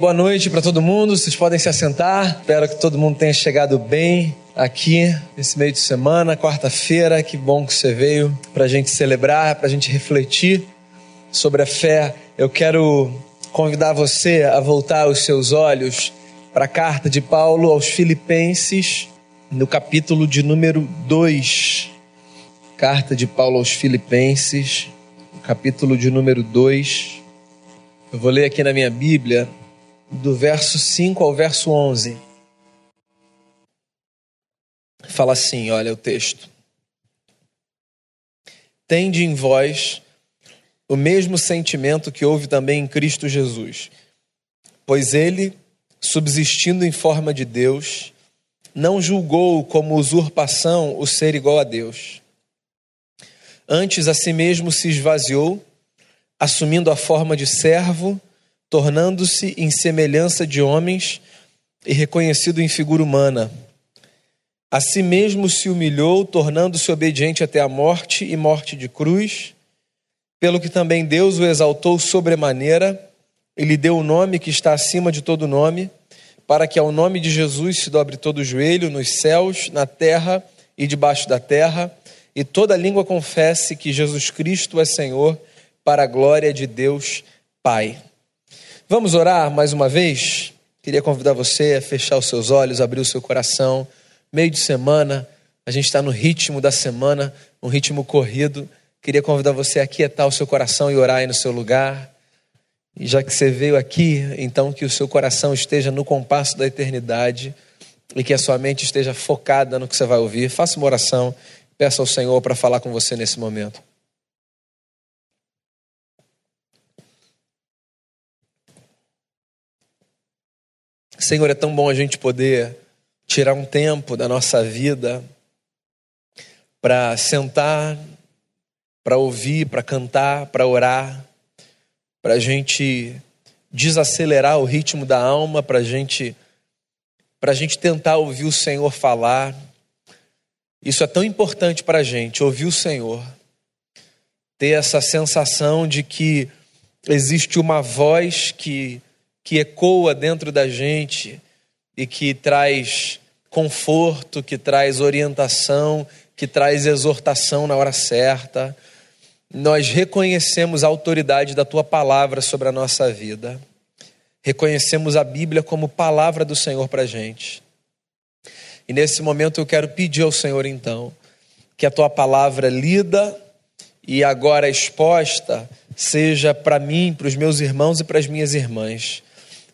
Boa noite para todo mundo, vocês podem se assentar. Espero que todo mundo tenha chegado bem aqui nesse meio de semana, quarta-feira. Que bom que você veio para a gente celebrar, para a gente refletir sobre a fé. Eu quero convidar você a voltar os seus olhos para a carta de Paulo aos Filipenses, no capítulo de número 2. Carta de Paulo aos Filipenses, capítulo de número 2. Eu vou ler aqui na minha Bíblia do verso 5 ao verso 11. Fala assim: olha o texto. Tende em vós o mesmo sentimento que houve também em Cristo Jesus, pois ele, subsistindo em forma de Deus, não julgou como usurpação o ser igual a Deus. Antes a si mesmo se esvaziou, assumindo a forma de servo tornando-se em semelhança de homens e reconhecido em figura humana. A si mesmo se humilhou, tornando-se obediente até a morte e morte de cruz, pelo que também Deus o exaltou sobremaneira e lhe deu o nome que está acima de todo nome, para que ao nome de Jesus se dobre todo o joelho nos céus, na terra e debaixo da terra, e toda língua confesse que Jesus Cristo é Senhor, para a glória de Deus Pai. Vamos orar mais uma vez? Queria convidar você a fechar os seus olhos, abrir o seu coração. Meio de semana, a gente está no ritmo da semana, um ritmo corrido. Queria convidar você a aquietar o seu coração e orar aí no seu lugar. E já que você veio aqui, então que o seu coração esteja no compasso da eternidade e que a sua mente esteja focada no que você vai ouvir. Faça uma oração, peça ao Senhor para falar com você nesse momento. Senhor, é tão bom a gente poder tirar um tempo da nossa vida para sentar, para ouvir, para cantar, para orar, para a gente desacelerar o ritmo da alma, para gente, a gente tentar ouvir o Senhor falar. Isso é tão importante para a gente, ouvir o Senhor, ter essa sensação de que existe uma voz que que ecoa dentro da gente e que traz conforto, que traz orientação, que traz exortação na hora certa. Nós reconhecemos a autoridade da tua palavra sobre a nossa vida. Reconhecemos a Bíblia como palavra do Senhor para a gente. E nesse momento eu quero pedir ao Senhor, então, que a tua palavra lida e agora exposta seja para mim, para os meus irmãos e para as minhas irmãs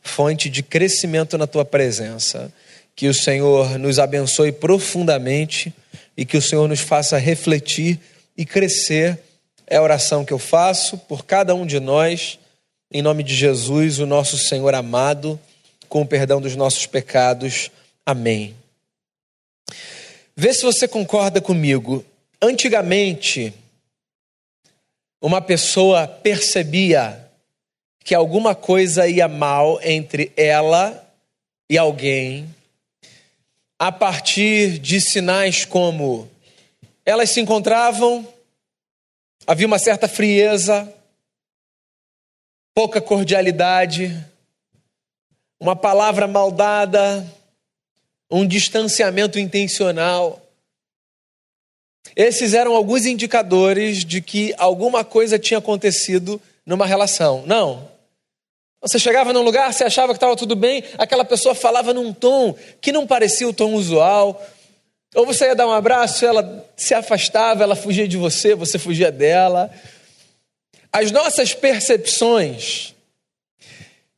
fonte de crescimento na tua presença. Que o Senhor nos abençoe profundamente e que o Senhor nos faça refletir e crescer. É a oração que eu faço por cada um de nós, em nome de Jesus, o nosso Senhor amado, com o perdão dos nossos pecados. Amém. Vê se você concorda comigo. Antigamente, uma pessoa percebia que alguma coisa ia mal entre ela e alguém, a partir de sinais como elas se encontravam, havia uma certa frieza, pouca cordialidade, uma palavra maldada, um distanciamento intencional. Esses eram alguns indicadores de que alguma coisa tinha acontecido numa relação. Não, você chegava num lugar, você achava que estava tudo bem, aquela pessoa falava num tom que não parecia o tom usual. Ou você ia dar um abraço, ela se afastava, ela fugia de você, você fugia dela. As nossas percepções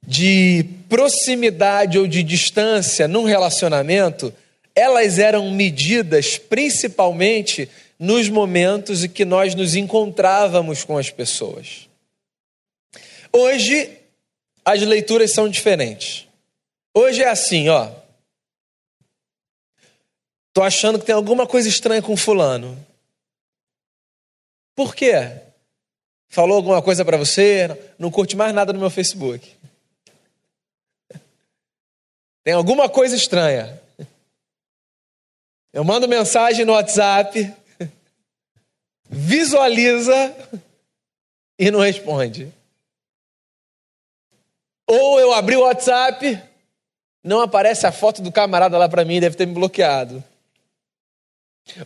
de proximidade ou de distância num relacionamento, elas eram medidas principalmente nos momentos em que nós nos encontrávamos com as pessoas. Hoje, as leituras são diferentes. Hoje é assim, ó. Tô achando que tem alguma coisa estranha com fulano. Por quê? Falou alguma coisa para você? Não curte mais nada no meu Facebook. Tem alguma coisa estranha. Eu mando mensagem no WhatsApp, visualiza e não responde. Ou eu abri o WhatsApp, não aparece a foto do camarada lá para mim, deve ter me bloqueado.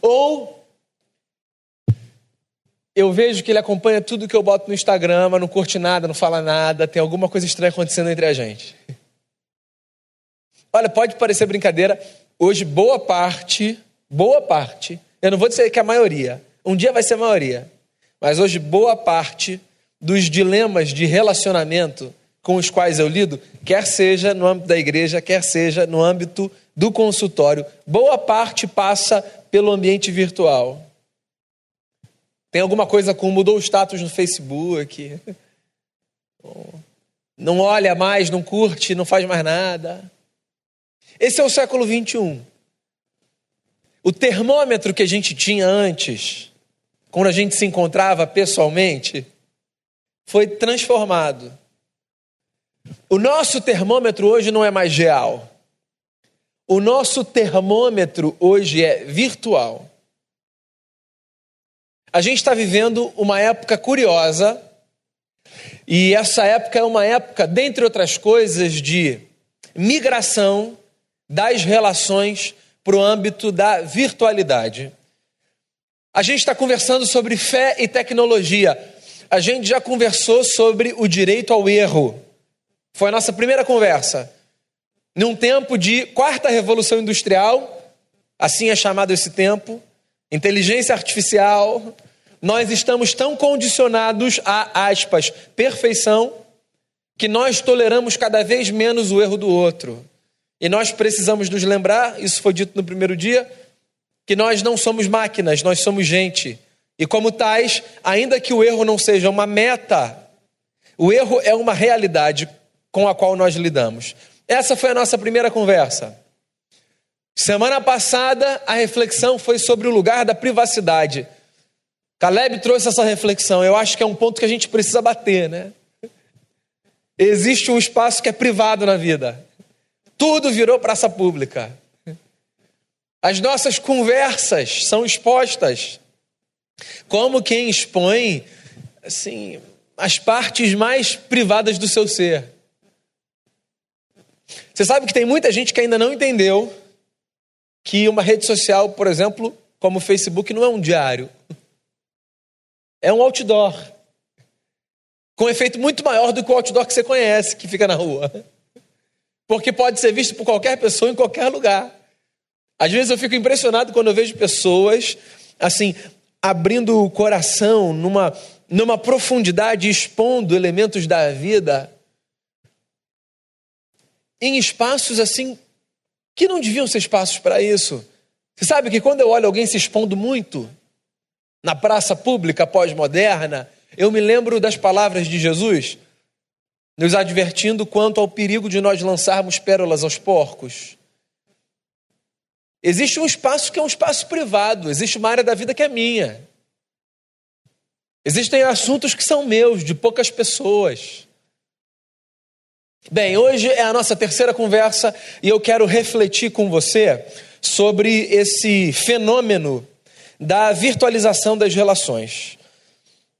Ou eu vejo que ele acompanha tudo que eu boto no Instagram, mas não curte nada, não fala nada, tem alguma coisa estranha acontecendo entre a gente. Olha, pode parecer brincadeira, hoje boa parte, boa parte, eu não vou dizer que a maioria, um dia vai ser a maioria, mas hoje boa parte dos dilemas de relacionamento com os quais eu lido, quer seja no âmbito da igreja, quer seja no âmbito do consultório, boa parte passa pelo ambiente virtual. Tem alguma coisa com mudou o status no Facebook, não olha mais, não curte, não faz mais nada. Esse é o século 21. O termômetro que a gente tinha antes, quando a gente se encontrava pessoalmente, foi transformado. O nosso termômetro hoje não é mais real. O nosso termômetro hoje é virtual. A gente está vivendo uma época curiosa, e essa época é uma época, dentre outras coisas, de migração das relações para o âmbito da virtualidade. A gente está conversando sobre fé e tecnologia. A gente já conversou sobre o direito ao erro. Foi a nossa primeira conversa. Num tempo de quarta revolução industrial, assim é chamado esse tempo, inteligência artificial, nós estamos tão condicionados a, aspas, perfeição, que nós toleramos cada vez menos o erro do outro. E nós precisamos nos lembrar, isso foi dito no primeiro dia, que nós não somos máquinas, nós somos gente. E como tais, ainda que o erro não seja uma meta, o erro é uma realidade com a qual nós lidamos. Essa foi a nossa primeira conversa. Semana passada, a reflexão foi sobre o lugar da privacidade. Caleb trouxe essa reflexão. Eu acho que é um ponto que a gente precisa bater, né? Existe um espaço que é privado na vida. Tudo virou praça pública. As nossas conversas são expostas. Como quem expõe, assim, as partes mais privadas do seu ser. Você sabe que tem muita gente que ainda não entendeu que uma rede social, por exemplo, como o Facebook, não é um diário. É um outdoor. Com um efeito muito maior do que o outdoor que você conhece, que fica na rua. Porque pode ser visto por qualquer pessoa em qualquer lugar. Às vezes eu fico impressionado quando eu vejo pessoas, assim, abrindo o coração numa, numa profundidade, expondo elementos da vida em espaços assim que não deviam ser espaços para isso. Você sabe que quando eu olho alguém se expondo muito na praça pública pós-moderna, eu me lembro das palavras de Jesus nos advertindo quanto ao perigo de nós lançarmos pérolas aos porcos. Existe um espaço que é um espaço privado, existe uma área da vida que é minha. Existem assuntos que são meus, de poucas pessoas. Bem, hoje é a nossa terceira conversa e eu quero refletir com você sobre esse fenômeno da virtualização das relações.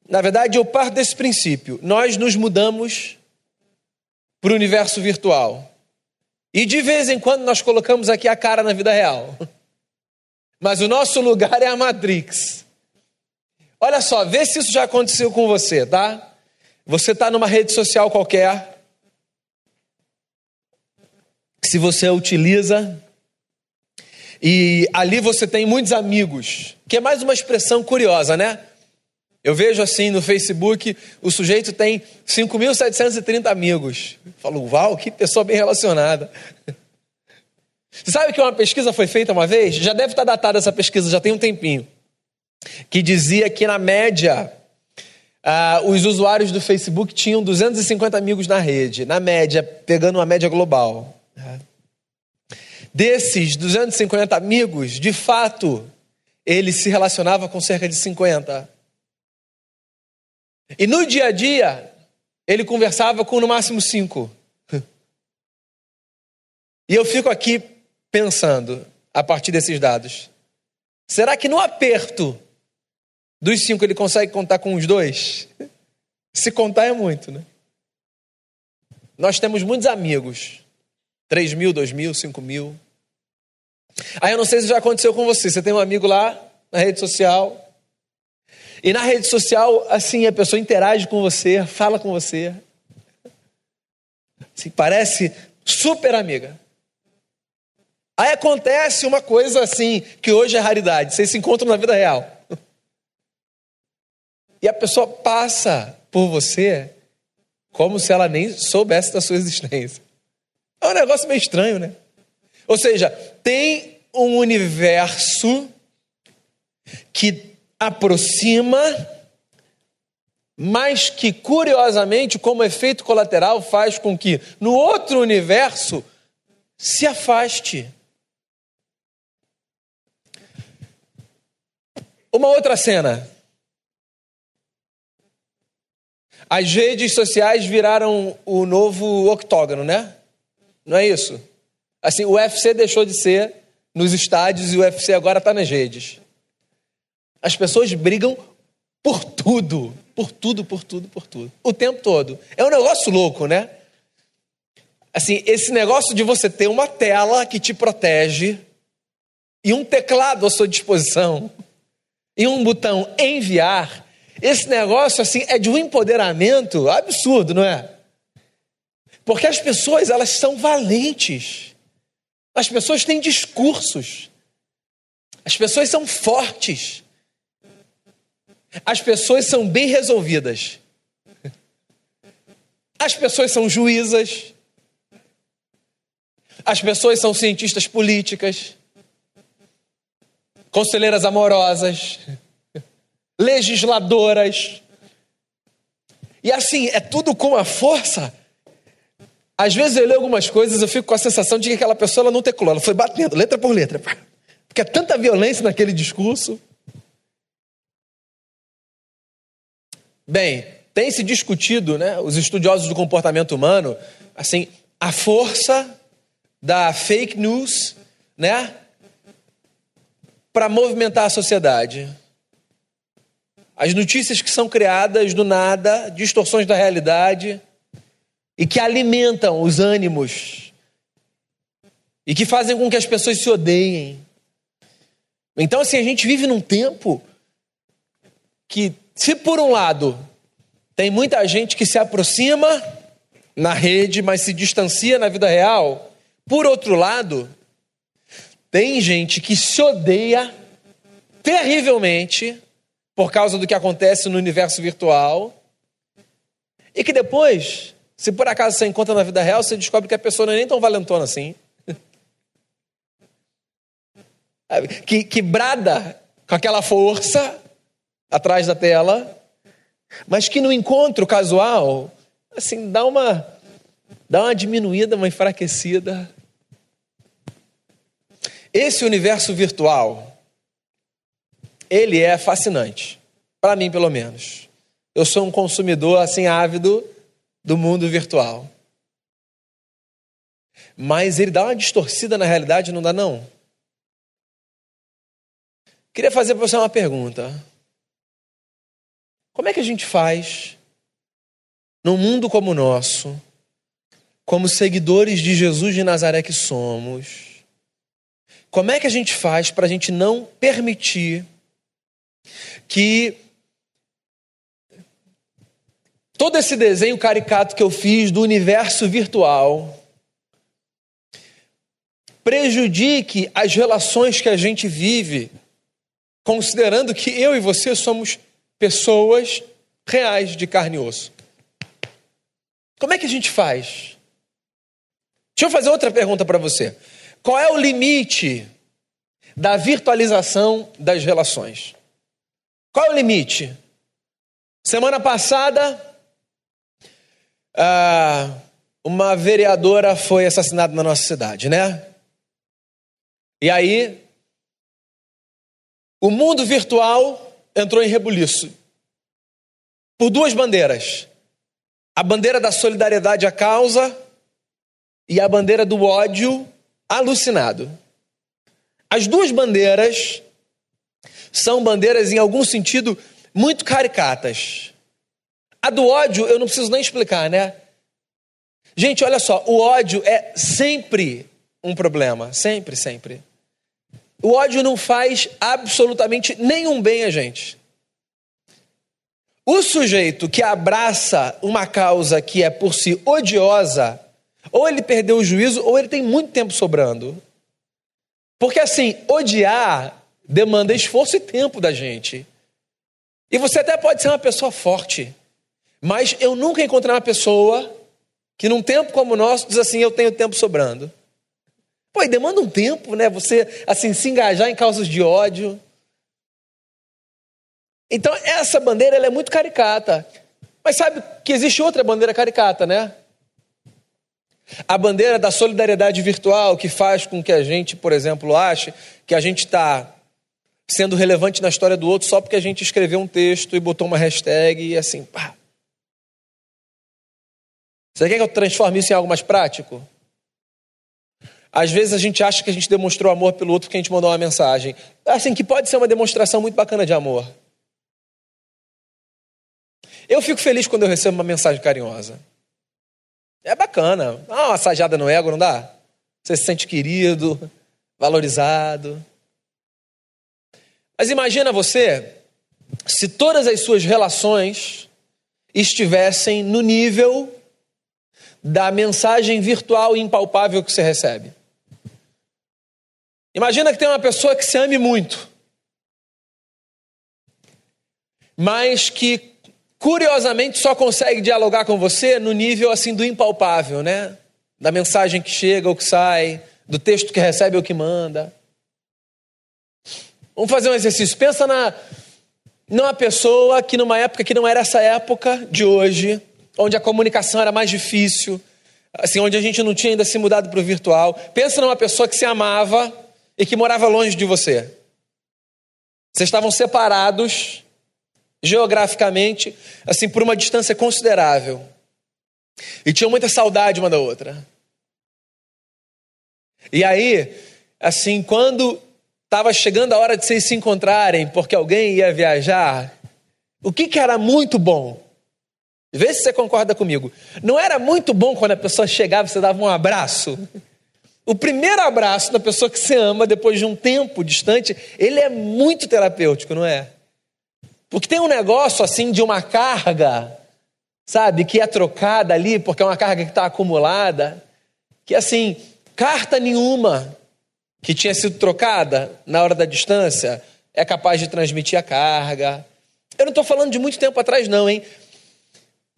Na verdade, eu parto desse princípio. Nós nos mudamos para o universo virtual. E de vez em quando nós colocamos aqui a cara na vida real. Mas o nosso lugar é a Matrix. Olha só, vê se isso já aconteceu com você, tá? Você está numa rede social qualquer. Se você utiliza. E ali você tem muitos amigos. Que é mais uma expressão curiosa, né? Eu vejo assim no Facebook, o sujeito tem 5.730 amigos. Eu falo, uau, que pessoa bem relacionada. Você sabe que uma pesquisa foi feita uma vez? Já deve estar datada essa pesquisa, já tem um tempinho. Que dizia que na média, uh, os usuários do Facebook tinham 250 amigos na rede. Na média, pegando uma média global. Desses 250 amigos, de fato, ele se relacionava com cerca de 50. E no dia a dia, ele conversava com no máximo cinco. E eu fico aqui pensando, a partir desses dados, será que no aperto dos cinco ele consegue contar com os dois? Se contar é muito, né? Nós temos muitos amigos. 3 mil, 2 mil, 5 mil. Aí eu não sei se já aconteceu com você. Você tem um amigo lá na rede social. E na rede social, assim, a pessoa interage com você, fala com você. Assim, parece super amiga. Aí acontece uma coisa assim, que hoje é raridade. Vocês se encontram na vida real. E a pessoa passa por você como se ela nem soubesse da sua existência. É um negócio meio estranho, né? Ou seja, tem um universo que aproxima, mas que curiosamente, como efeito colateral, faz com que no outro universo se afaste. Uma outra cena. As redes sociais viraram o novo octógono, né? Não é isso? Assim, o UFC deixou de ser nos estádios e o UFC agora está nas redes. As pessoas brigam por tudo, por tudo, por tudo, por tudo, o tempo todo. É um negócio louco, né? Assim, esse negócio de você ter uma tela que te protege e um teclado à sua disposição e um botão enviar esse negócio assim é de um empoderamento absurdo, não é? Porque as pessoas elas são valentes. As pessoas têm discursos. As pessoas são fortes. As pessoas são bem resolvidas. As pessoas são juízas. As pessoas são cientistas políticas. Conselheiras amorosas legisladoras. E assim, é tudo com a força. Às vezes eu leio algumas coisas, eu fico com a sensação de que aquela pessoa ela não teculou, ela foi batendo, letra por letra. Porque é tanta violência naquele discurso. Bem, tem se discutido, né, os estudiosos do comportamento humano, assim, a força da fake news, né, para movimentar a sociedade. As notícias que são criadas do nada, distorções da realidade, e que alimentam os ânimos, e que fazem com que as pessoas se odeiem. Então, assim, a gente vive num tempo que, se por um lado, tem muita gente que se aproxima na rede, mas se distancia na vida real, por outro lado, tem gente que se odeia terrivelmente por causa do que acontece no universo virtual. E que depois, se por acaso você encontra na vida real, você descobre que a pessoa não é nem tão valentona assim. que, que brada com aquela força atrás da tela, mas que no encontro casual, assim, dá uma, dá uma diminuída, uma enfraquecida. Esse universo virtual, ele é fascinante. Para mim, pelo menos. Eu sou um consumidor assim ávido do mundo virtual. Mas ele dá uma distorcida na realidade, não dá não? Queria fazer para você uma pergunta. Como é que a gente faz num mundo como o nosso, como seguidores de Jesus de Nazaré que somos? Como é que a gente faz para a gente não permitir que todo esse desenho caricato que eu fiz do universo virtual prejudique as relações que a gente vive, considerando que eu e você somos pessoas reais de carne e osso. Como é que a gente faz? Deixa eu fazer outra pergunta para você. Qual é o limite da virtualização das relações? Qual é o limite? Semana passada, ah, uma vereadora foi assassinada na nossa cidade, né? E aí, o mundo virtual entrou em rebuliço por duas bandeiras: a bandeira da solidariedade à causa e a bandeira do ódio alucinado. As duas bandeiras são bandeiras, em algum sentido, muito caricatas. A do ódio, eu não preciso nem explicar, né? Gente, olha só, o ódio é sempre um problema, sempre, sempre. O ódio não faz absolutamente nenhum bem a gente. O sujeito que abraça uma causa que é por si odiosa, ou ele perdeu o juízo, ou ele tem muito tempo sobrando. Porque assim, odiar demanda esforço e tempo da gente. E você até pode ser uma pessoa forte, mas eu nunca encontrei uma pessoa que num tempo como o nosso diz assim, eu tenho tempo sobrando. Pô, e demanda um tempo, né? Você assim se engajar em causas de ódio. Então, essa bandeira ela é muito caricata. Mas sabe que existe outra bandeira caricata, né? A bandeira da solidariedade virtual, que faz com que a gente, por exemplo, ache que a gente está sendo relevante na história do outro só porque a gente escreveu um texto e botou uma hashtag e assim, pá. Você quer que eu transforme isso em algo mais prático? Às vezes a gente acha que a gente demonstrou amor pelo outro porque a gente mandou uma mensagem. Assim, que pode ser uma demonstração muito bacana de amor. Eu fico feliz quando eu recebo uma mensagem carinhosa. É bacana. Dá uma massajada no ego, não dá? Você se sente querido, valorizado. Mas imagina você se todas as suas relações estivessem no nível da mensagem virtual e impalpável que você recebe. Imagina que tem uma pessoa que se ame muito, mas que curiosamente só consegue dialogar com você no nível assim do impalpável, né? Da mensagem que chega ou que sai, do texto que recebe ou que manda. Vamos fazer um exercício. Pensa na numa pessoa que numa época que não era essa época de hoje, onde a comunicação era mais difícil, assim, onde a gente não tinha ainda se mudado para o virtual. Pensa numa pessoa que se amava e que morava longe de você. Vocês estavam separados geograficamente, assim, por uma distância considerável. E tinham muita saudade uma da outra. E aí, assim, quando estava chegando a hora de vocês se encontrarem, porque alguém ia viajar, o que, que era muito bom? Vê se você concorda comigo. Não era muito bom quando a pessoa chegava e você dava um abraço? O primeiro abraço da pessoa que você ama, depois de um tempo distante, ele é muito terapêutico, não é? Porque tem um negócio assim de uma carga, sabe, que é trocada ali, porque é uma carga que está acumulada, que assim, carta nenhuma que tinha sido trocada na hora da distância é capaz de transmitir a carga. Eu não estou falando de muito tempo atrás, não, hein?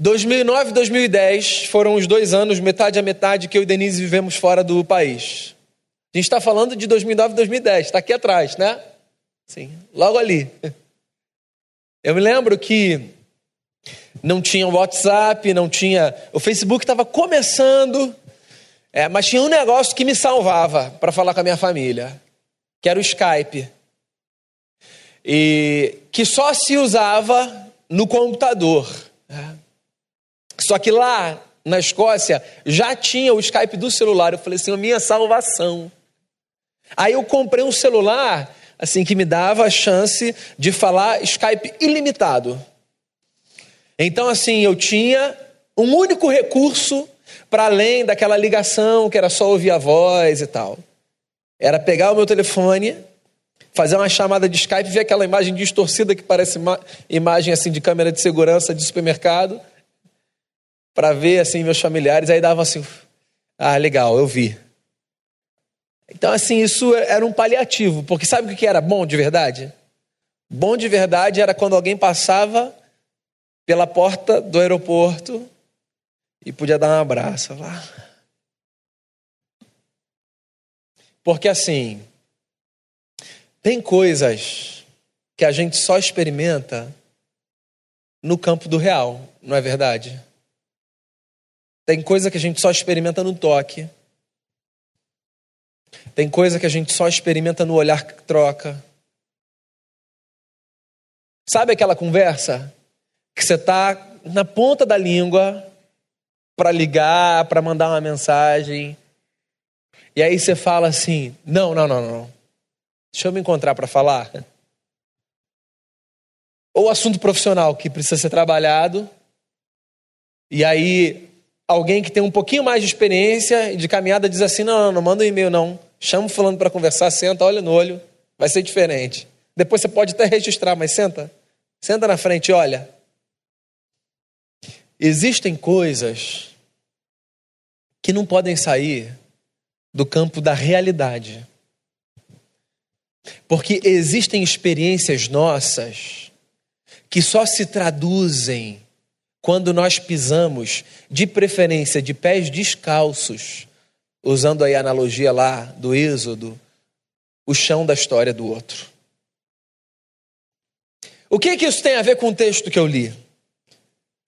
2009 e 2010 foram os dois anos, metade a metade, que eu e Denise vivemos fora do país. A gente está falando de 2009 e 2010, está aqui atrás, né? Sim, logo ali. Eu me lembro que não tinha WhatsApp, não tinha. O Facebook estava começando, é, mas tinha um negócio que me salvava para falar com a minha família, que era o Skype. E que só se usava no computador. Só que lá na Escócia já tinha o Skype do celular. Eu falei assim, a minha salvação. Aí eu comprei um celular assim que me dava a chance de falar Skype ilimitado. Então, assim, eu tinha um único recurso para além daquela ligação que era só ouvir a voz e tal. Era pegar o meu telefone, fazer uma chamada de Skype, ver aquela imagem distorcida que parece imagem assim de câmera de segurança de supermercado, para ver assim meus familiares, aí dava assim, ah, legal, eu vi. Então, assim, isso era um paliativo, porque sabe o que era bom de verdade? Bom de verdade era quando alguém passava pela porta do aeroporto e podia dar um abraço lá. Porque assim, tem coisas que a gente só experimenta no campo do real, não é verdade? Tem coisa que a gente só experimenta no toque. Tem coisa que a gente só experimenta no olhar que troca. Sabe aquela conversa que você está na ponta da língua para ligar, para mandar uma mensagem, e aí você fala assim: não, não, não, não. Deixa eu me encontrar para falar. Ou assunto profissional que precisa ser trabalhado, e aí alguém que tem um pouquinho mais de experiência e de caminhada diz assim: não, não, não manda um e-mail, não. Chama o fulano para conversar, senta, olha no olho, vai ser diferente. Depois você pode até registrar, mas senta. Senta na frente e olha. Existem coisas que não podem sair do campo da realidade. Porque existem experiências nossas que só se traduzem quando nós pisamos, de preferência de pés descalços, usando aí a analogia lá do Êxodo, o chão da história do outro. O que, que isso tem a ver com o texto que eu li?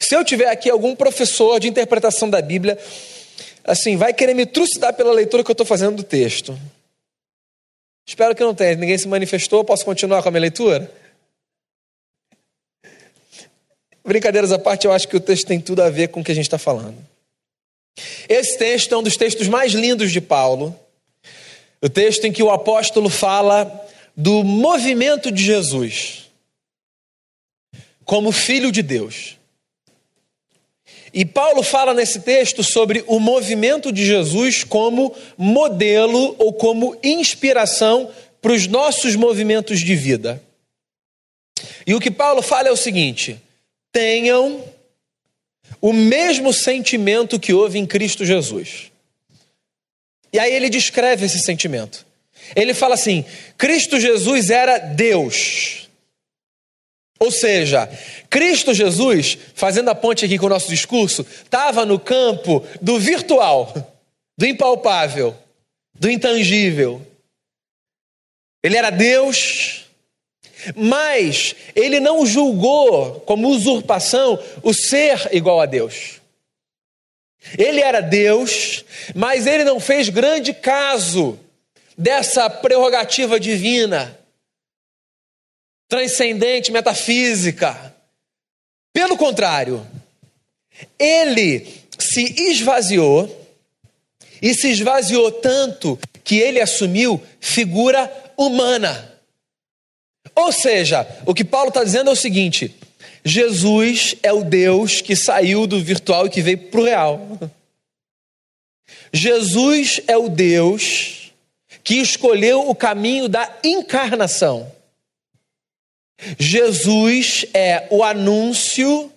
Se eu tiver aqui algum professor de interpretação da Bíblia, assim, vai querer me trucidar pela leitura que eu estou fazendo do texto. Espero que não tenha. Ninguém se manifestou. Posso continuar com a minha leitura? Brincadeiras à parte, eu acho que o texto tem tudo a ver com o que a gente está falando. Esse texto é um dos textos mais lindos de Paulo. O texto em que o apóstolo fala do movimento de Jesus como filho de Deus. E Paulo fala nesse texto sobre o movimento de Jesus como modelo ou como inspiração para os nossos movimentos de vida. E o que Paulo fala é o seguinte: tenham o mesmo sentimento que houve em Cristo Jesus. E aí ele descreve esse sentimento. Ele fala assim: Cristo Jesus era Deus. Ou seja, Cristo Jesus, fazendo a ponte aqui com o nosso discurso, estava no campo do virtual, do impalpável, do intangível. Ele era Deus, mas ele não julgou como usurpação o ser igual a Deus. Ele era Deus, mas ele não fez grande caso dessa prerrogativa divina, transcendente, metafísica. Pelo contrário, ele se esvaziou e se esvaziou tanto que ele assumiu figura humana. Ou seja, o que Paulo está dizendo é o seguinte: Jesus é o Deus que saiu do virtual e que veio para o real. Jesus é o Deus que escolheu o caminho da encarnação. Jesus é o anúncio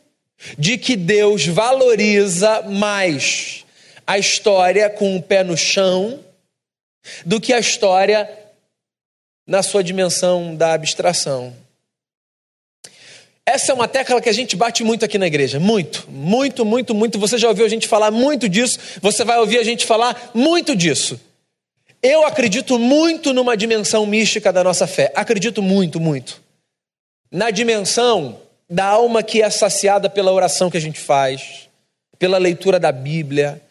de que Deus valoriza mais a história com o pé no chão do que a história na sua dimensão da abstração. Essa é uma tecla que a gente bate muito aqui na igreja. Muito, muito, muito, muito. Você já ouviu a gente falar muito disso, você vai ouvir a gente falar muito disso. Eu acredito muito numa dimensão mística da nossa fé. Acredito muito, muito. Na dimensão da alma que é saciada pela oração que a gente faz, pela leitura da Bíblia,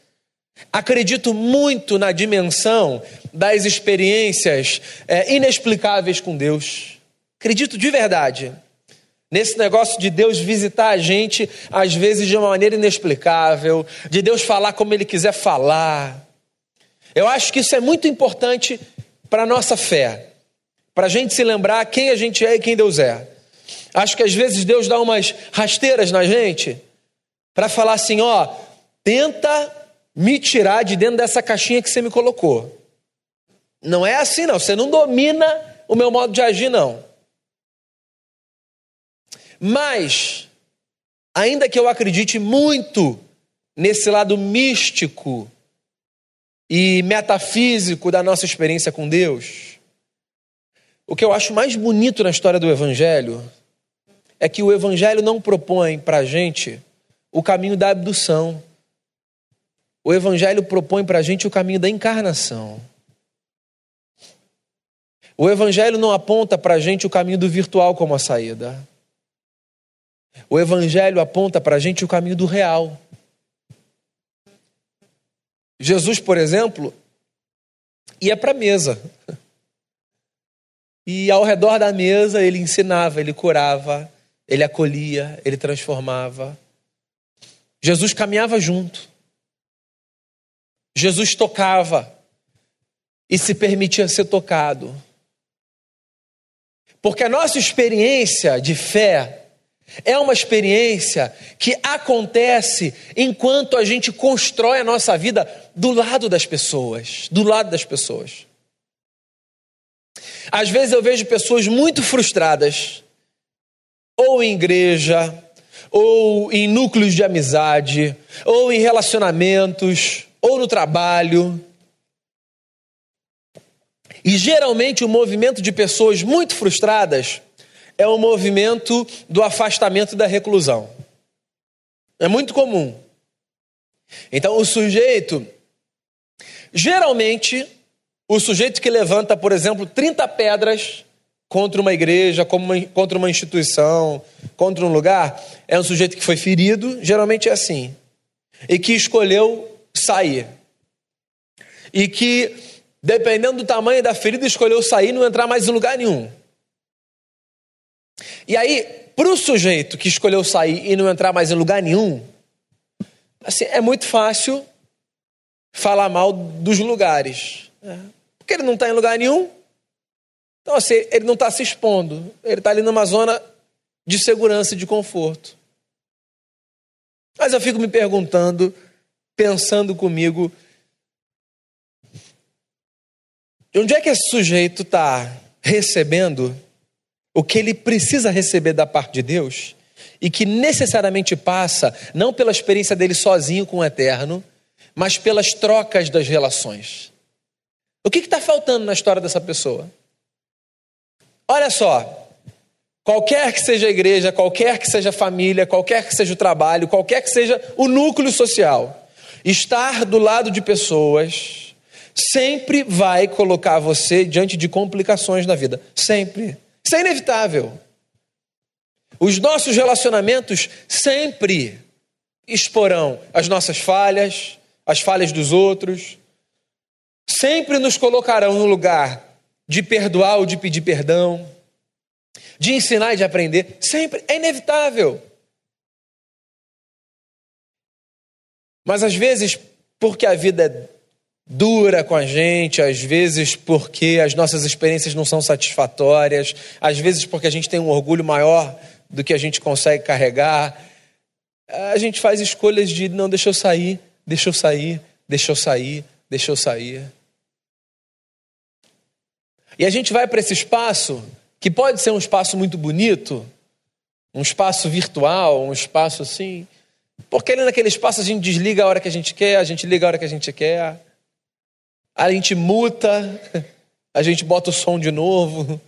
Acredito muito na dimensão das experiências é, inexplicáveis com Deus. Acredito de verdade nesse negócio de Deus visitar a gente, às vezes de uma maneira inexplicável, de Deus falar como Ele quiser falar. Eu acho que isso é muito importante para a nossa fé, para a gente se lembrar quem a gente é e quem Deus é. Acho que às vezes Deus dá umas rasteiras na gente para falar assim: ó, tenta me tirar de dentro dessa caixinha que você me colocou. Não é assim, não. Você não domina o meu modo de agir, não. Mas, ainda que eu acredite muito nesse lado místico e metafísico da nossa experiência com Deus, o que eu acho mais bonito na história do Evangelho é que o Evangelho não propõe para a gente o caminho da abdução. O Evangelho propõe para a gente o caminho da encarnação. O Evangelho não aponta para a gente o caminho do virtual como a saída. O Evangelho aponta para a gente o caminho do real. Jesus, por exemplo, ia para a mesa. E ao redor da mesa ele ensinava, ele curava, ele acolhia, ele transformava. Jesus caminhava junto. Jesus tocava e se permitia ser tocado. Porque a nossa experiência de fé É uma experiência que acontece enquanto a gente constrói a nossa vida do lado das pessoas, do lado das pessoas. Às vezes eu vejo pessoas muito frustradas, ou em igreja, ou em núcleos de amizade, ou em relacionamentos, ou no trabalho. E geralmente o movimento de pessoas muito frustradas é o movimento do afastamento da reclusão. É muito comum. Então, o sujeito, geralmente, o sujeito que levanta, por exemplo, 30 pedras contra uma igreja, contra uma instituição, contra um lugar, é um sujeito que foi ferido, geralmente é assim, e que escolheu sair. E que, dependendo do tamanho da ferida, escolheu sair e não entrar mais em lugar nenhum. E aí, para o sujeito que escolheu sair e não entrar mais em lugar nenhum, assim, é muito fácil falar mal dos lugares. Né? Porque ele não está em lugar nenhum. Então, assim, ele não está se expondo. Ele está ali numa zona de segurança e de conforto. Mas eu fico me perguntando, pensando comigo, de onde é que esse sujeito está recebendo o que ele precisa receber da parte de Deus e que necessariamente passa não pela experiência dele sozinho com o eterno, mas pelas trocas das relações. O que está faltando na história dessa pessoa? Olha só, qualquer que seja a igreja, qualquer que seja a família, qualquer que seja o trabalho, qualquer que seja o núcleo social, estar do lado de pessoas sempre vai colocar você diante de complicações na vida. Sempre. Isso é inevitável. Os nossos relacionamentos sempre exporão as nossas falhas, as falhas dos outros, sempre nos colocarão no lugar de perdoar ou de pedir perdão, de ensinar e de aprender, sempre é inevitável. Mas às vezes, porque a vida é dura com a gente, às vezes porque as nossas experiências não são satisfatórias, às vezes porque a gente tem um orgulho maior do que a gente consegue carregar. A gente faz escolhas de não, deixa eu sair, deixa eu sair, deixa eu sair, deixa eu sair. E a gente vai para esse espaço, que pode ser um espaço muito bonito, um espaço virtual, um espaço assim, porque ali naquele espaço a gente desliga a hora que a gente quer, a gente liga a hora que a gente quer a gente muta, a gente bota o som de novo,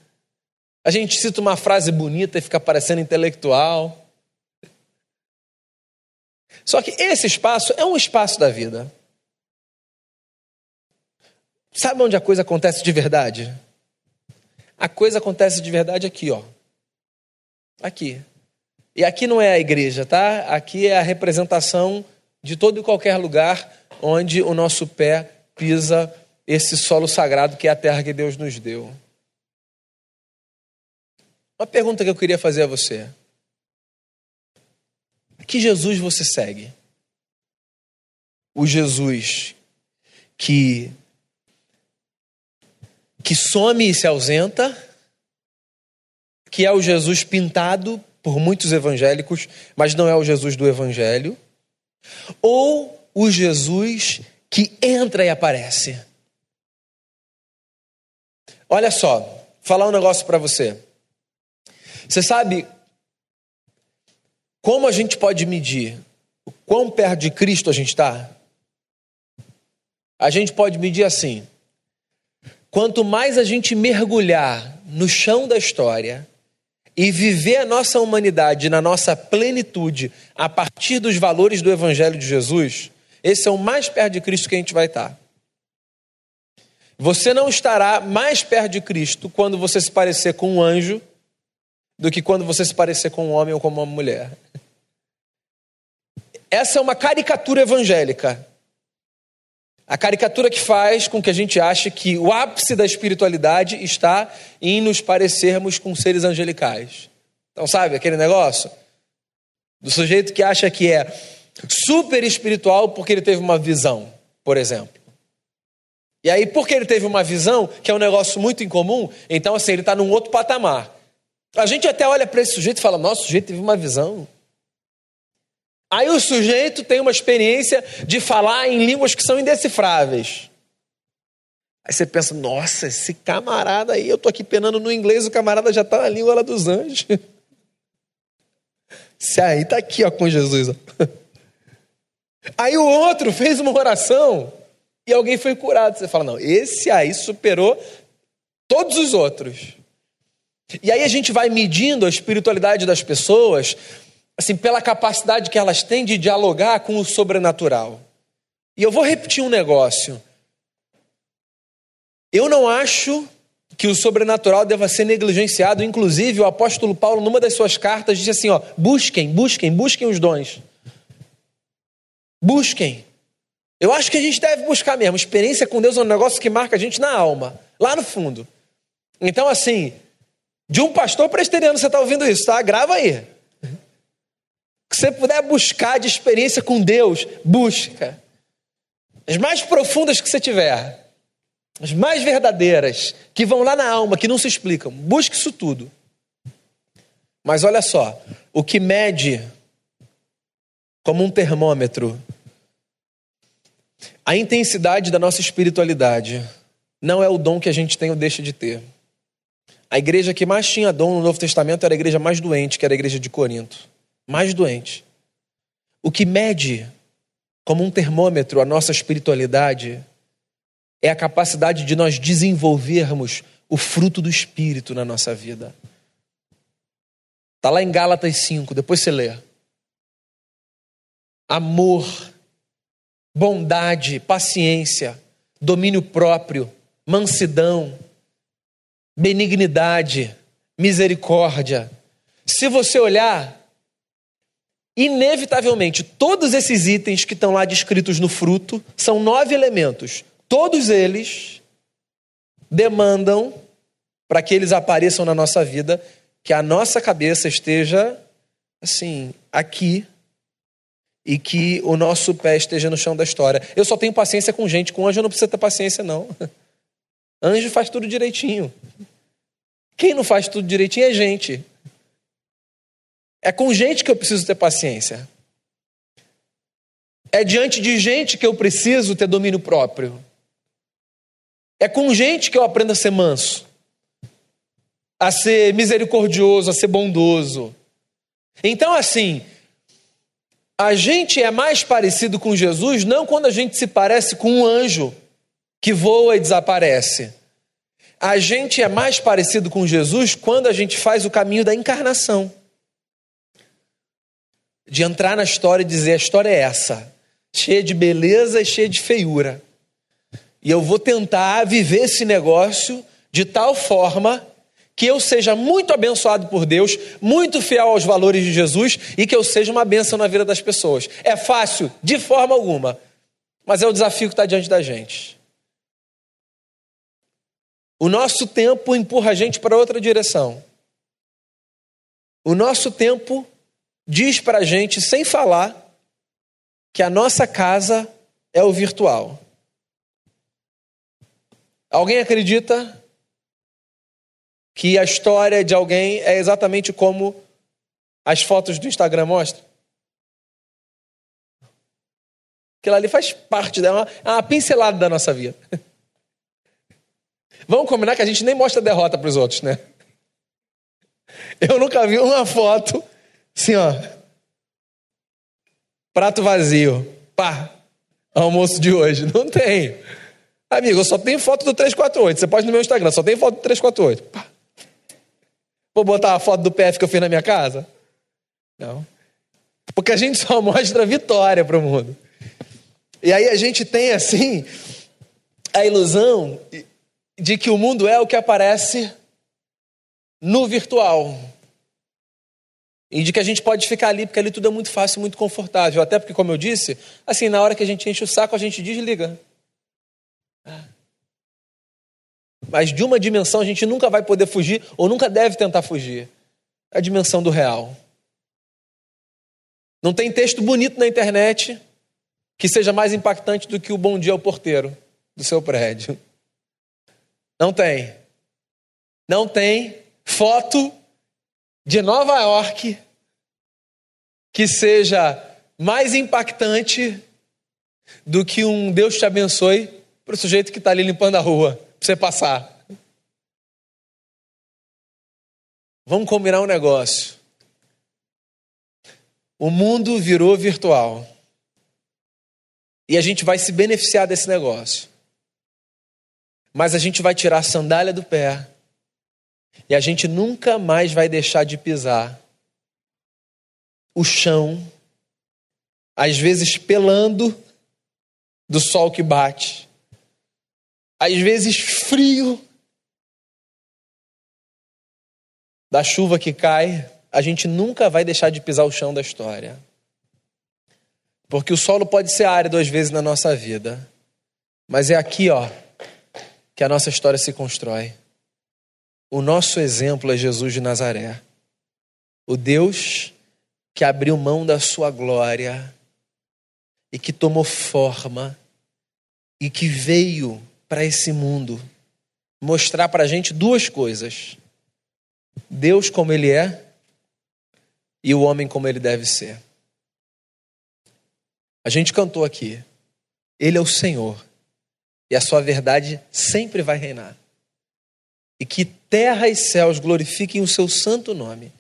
a gente cita uma frase bonita e fica parecendo intelectual. Só que esse espaço é um espaço da vida. Sabe onde a coisa acontece de verdade? A coisa acontece de verdade aqui, ó. Aqui. E aqui não é a igreja, tá? Aqui é a representação de todo e qualquer lugar onde o nosso pé pisa esse solo sagrado que é a terra que Deus nos deu. Uma pergunta que eu queria fazer a você: Que Jesus você segue? O Jesus que que some e se ausenta, que é o Jesus pintado por muitos evangélicos, mas não é o Jesus do evangelho, ou o Jesus que entra e aparece. Olha só, falar um negócio para você. Você sabe como a gente pode medir o quão perto de Cristo a gente está? A gente pode medir assim: quanto mais a gente mergulhar no chão da história e viver a nossa humanidade na nossa plenitude a partir dos valores do Evangelho de Jesus, esse é o mais perto de Cristo que a gente vai estar. Você não estará mais perto de Cristo quando você se parecer com um anjo do que quando você se parecer com um homem ou com uma mulher. Essa é uma caricatura evangélica. A caricatura que faz com que a gente ache que o ápice da espiritualidade está em nos parecermos com seres angelicais. Então, sabe aquele negócio? Do sujeito que acha que é super espiritual porque ele teve uma visão, por exemplo. E aí, porque ele teve uma visão, que é um negócio muito incomum, então assim, ele está num outro patamar. A gente até olha para esse sujeito e fala: nossa, o sujeito teve uma visão. Aí o sujeito tem uma experiência de falar em línguas que são indecifráveis. Aí você pensa: nossa, esse camarada aí, eu estou aqui penando no inglês, o camarada já está na língua lá dos anjos. Se aí está aqui ó, com Jesus. Ó. Aí o outro fez uma oração e alguém foi curado. Você fala: não, esse aí superou todos os outros. E aí a gente vai medindo a espiritualidade das pessoas, assim, pela capacidade que elas têm de dialogar com o sobrenatural. E eu vou repetir um negócio. Eu não acho que o sobrenatural deva ser negligenciado. Inclusive, o apóstolo Paulo, numa das suas cartas, diz assim: ó, busquem, busquem, busquem os dons. Busquem. Eu acho que a gente deve buscar mesmo. Experiência com Deus é um negócio que marca a gente na alma, lá no fundo. Então, assim, de um pastor presteriano, você está ouvindo isso, tá? Grava aí. Se você puder buscar de experiência com Deus, busca. As mais profundas que você tiver, as mais verdadeiras, que vão lá na alma, que não se explicam. Busque isso tudo. Mas olha só, o que mede como um termômetro a intensidade da nossa espiritualidade não é o dom que a gente tem ou deixa de ter. A igreja que mais tinha dom no Novo Testamento era a igreja mais doente, que era a igreja de Corinto. Mais doente. O que mede como um termômetro a nossa espiritualidade é a capacidade de nós desenvolvermos o fruto do Espírito na nossa vida. Está lá em Gálatas 5, depois você lê. Amor, bondade, paciência, domínio próprio, mansidão, benignidade, misericórdia. Se você olhar, inevitavelmente, todos esses itens que estão lá descritos no fruto são nove elementos. Todos eles demandam, para que eles apareçam na nossa vida, que a nossa cabeça esteja assim, aqui, e que o nosso pé esteja no chão da história. Eu só tenho paciência com gente, com anjo não precisa ter paciência, não. Anjo faz tudo direitinho. Quem não faz tudo direitinho é gente. É com gente que eu preciso ter paciência. É diante de gente que eu preciso ter domínio próprio. É com gente que eu aprendo a ser manso, a ser misericordioso, a ser bondoso. Então, assim, a gente é mais parecido com Jesus não quando a gente se parece com um anjo que voa e desaparece. A gente é mais parecido com Jesus quando a gente faz o caminho da encarnação. De entrar na história e dizer: a história é essa, cheia de beleza e cheia de feiura. E eu vou tentar viver esse negócio de tal forma que eu seja muito abençoado por Deus, muito fiel aos valores de Jesus e que eu seja uma bênção na vida das pessoas. É fácil? De forma alguma. Mas é o desafio que está diante da gente. O nosso tempo empurra a gente para outra direção. O nosso tempo diz para a gente, sem falar, que a nossa casa é o virtual. Alguém acredita que a história de alguém é exatamente como as fotos do Instagram mostram? Aquilo ali faz parte dela, é uma pincelada da nossa vida. Vamos combinar que a gente nem mostra derrota para os outros, né? Eu nunca vi uma foto assim, ó. Prato vazio. Pá. Almoço de hoje. Não tem. Amigo, eu só tenho foto do 348. Você pode no meu Instagram, só tem foto do 348. Pá. Vou botar a foto do PF que eu fiz na minha casa? Não. Porque a gente só mostra vitória para o mundo. E aí a gente tem assim a ilusão de que o mundo é o que aparece no virtual. E de que a gente pode ficar ali, porque ali tudo é muito fácil, muito confortável. Até porque, como eu disse, assim, na hora que a gente enche o saco, a gente desliga. Mas de uma dimensão a gente nunca vai poder fugir, ou nunca deve tentar fugir. É a dimensão do real. Não tem texto bonito na internet que seja mais impactante do que o bom dia ao porteiro do seu prédio. Não tem. Não tem foto de Nova York que seja mais impactante do que um Deus te abençoe para o sujeito que está ali limpando a rua, para você passar. Vamos combinar um negócio. O mundo virou virtual. E a gente vai se beneficiar desse negócio. Mas a gente vai tirar a sandália do pé. E a gente nunca mais vai deixar de pisar o chão, às vezes pelando do sol que bate, às vezes frio da chuva que cai, a gente nunca vai deixar de pisar o chão da história. Porque o solo pode ser árido às vezes na nossa vida, mas é aqui, ó, que a nossa história se constrói. O nosso exemplo é Jesus de Nazaré. O Deus que abriu mão da sua glória e que tomou forma e que veio para esse mundo mostrar para a gente duas coisas: Deus como Ele é e o homem como ele deve ser. A gente cantou aqui, Ele é o Senhor e a Sua verdade sempre vai reinar. E que terra e céus glorifiquem o Seu santo nome.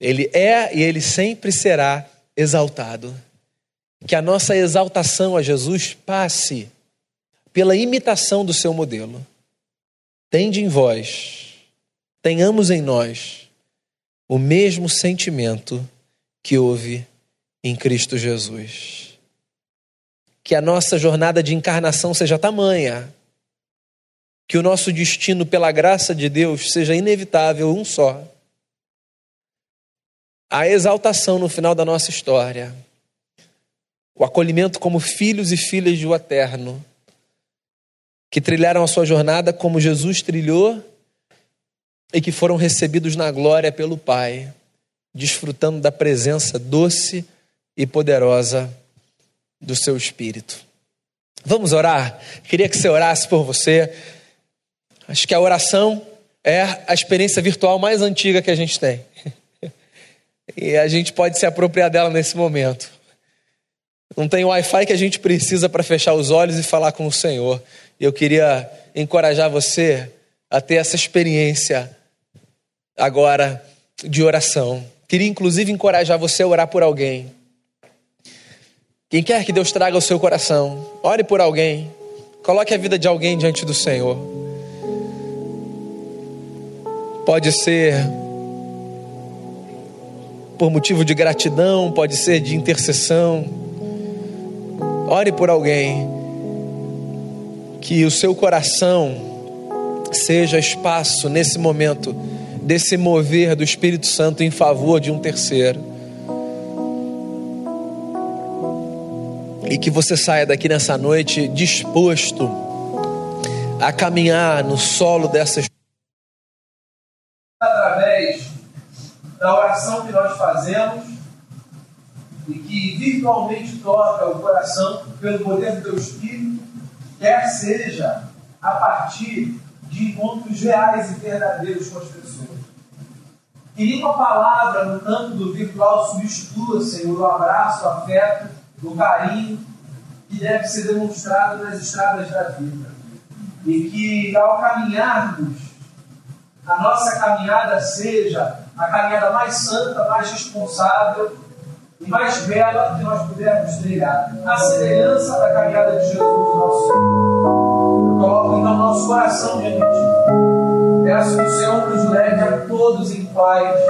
Ele é e ele sempre será exaltado. Que a nossa exaltação a Jesus passe pela imitação do seu modelo. Tende em vós, tenhamos em nós o mesmo sentimento que houve em Cristo Jesus. Que a nossa jornada de encarnação seja tamanha, que o nosso destino, pela graça de Deus, seja inevitável, um só a exaltação no final da nossa história, o acolhimento como filhos e filhas do Eterno, que trilharam a sua jornada como Jesus trilhou e que foram recebidos na glória pelo Pai, desfrutando da presença doce e poderosa do seu Espírito. Vamos orar? Queria que você orasse por você. Acho que a oração é a experiência virtual mais antiga que a gente tem. E a gente pode se apropriar dela nesse momento. Não tem Wi-Fi que a gente precisa para fechar os olhos e falar com o Senhor. E eu queria encorajar você a ter essa experiência agora de oração. Queria inclusive encorajar você a orar por alguém. Quem quer que Deus traga ao seu coração, ore por alguém. Coloque a vida de alguém diante do Senhor. Pode ser por motivo de gratidão, pode ser de intercessão. Ore por alguém. Que o seu coração seja espaço nesse momento desse mover do Espírito Santo em favor de um terceiro. E que você saia daqui nessa noite disposto a caminhar no solo dessa através da oração que nós fazemos e que virtualmente toca o coração pelo poder do teu Espírito, quer seja a partir de encontros reais e verdadeiros com as pessoas. Que nenhuma palavra no campo do virtual substitua, Senhor, o abraço, o afeto, o carinho que deve ser demonstrado nas estradas da vida. E que ao caminharmos, a nossa caminhada seja a caminhada mais santa, mais responsável e mais bela que nós pudermos trilhar. A semelhança da caminhada de Jesus, nosso Senhor. Coloco então nosso coração diante de ti. Peço que o Senhor nos leve a todos em paz,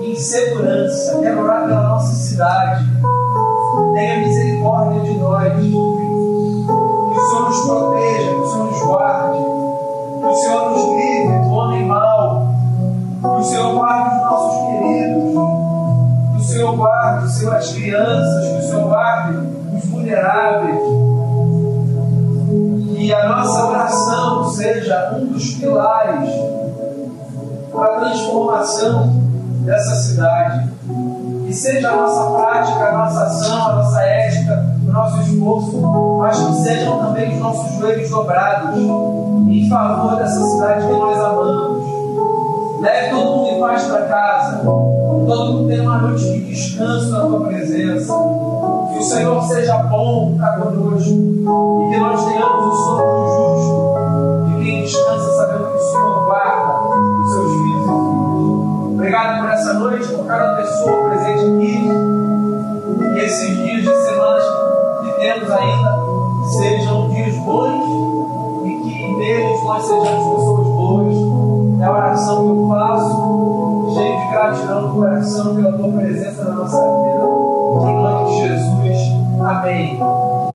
em segurança. Quero orar pela nossa cidade. Tenha misericórdia de nós.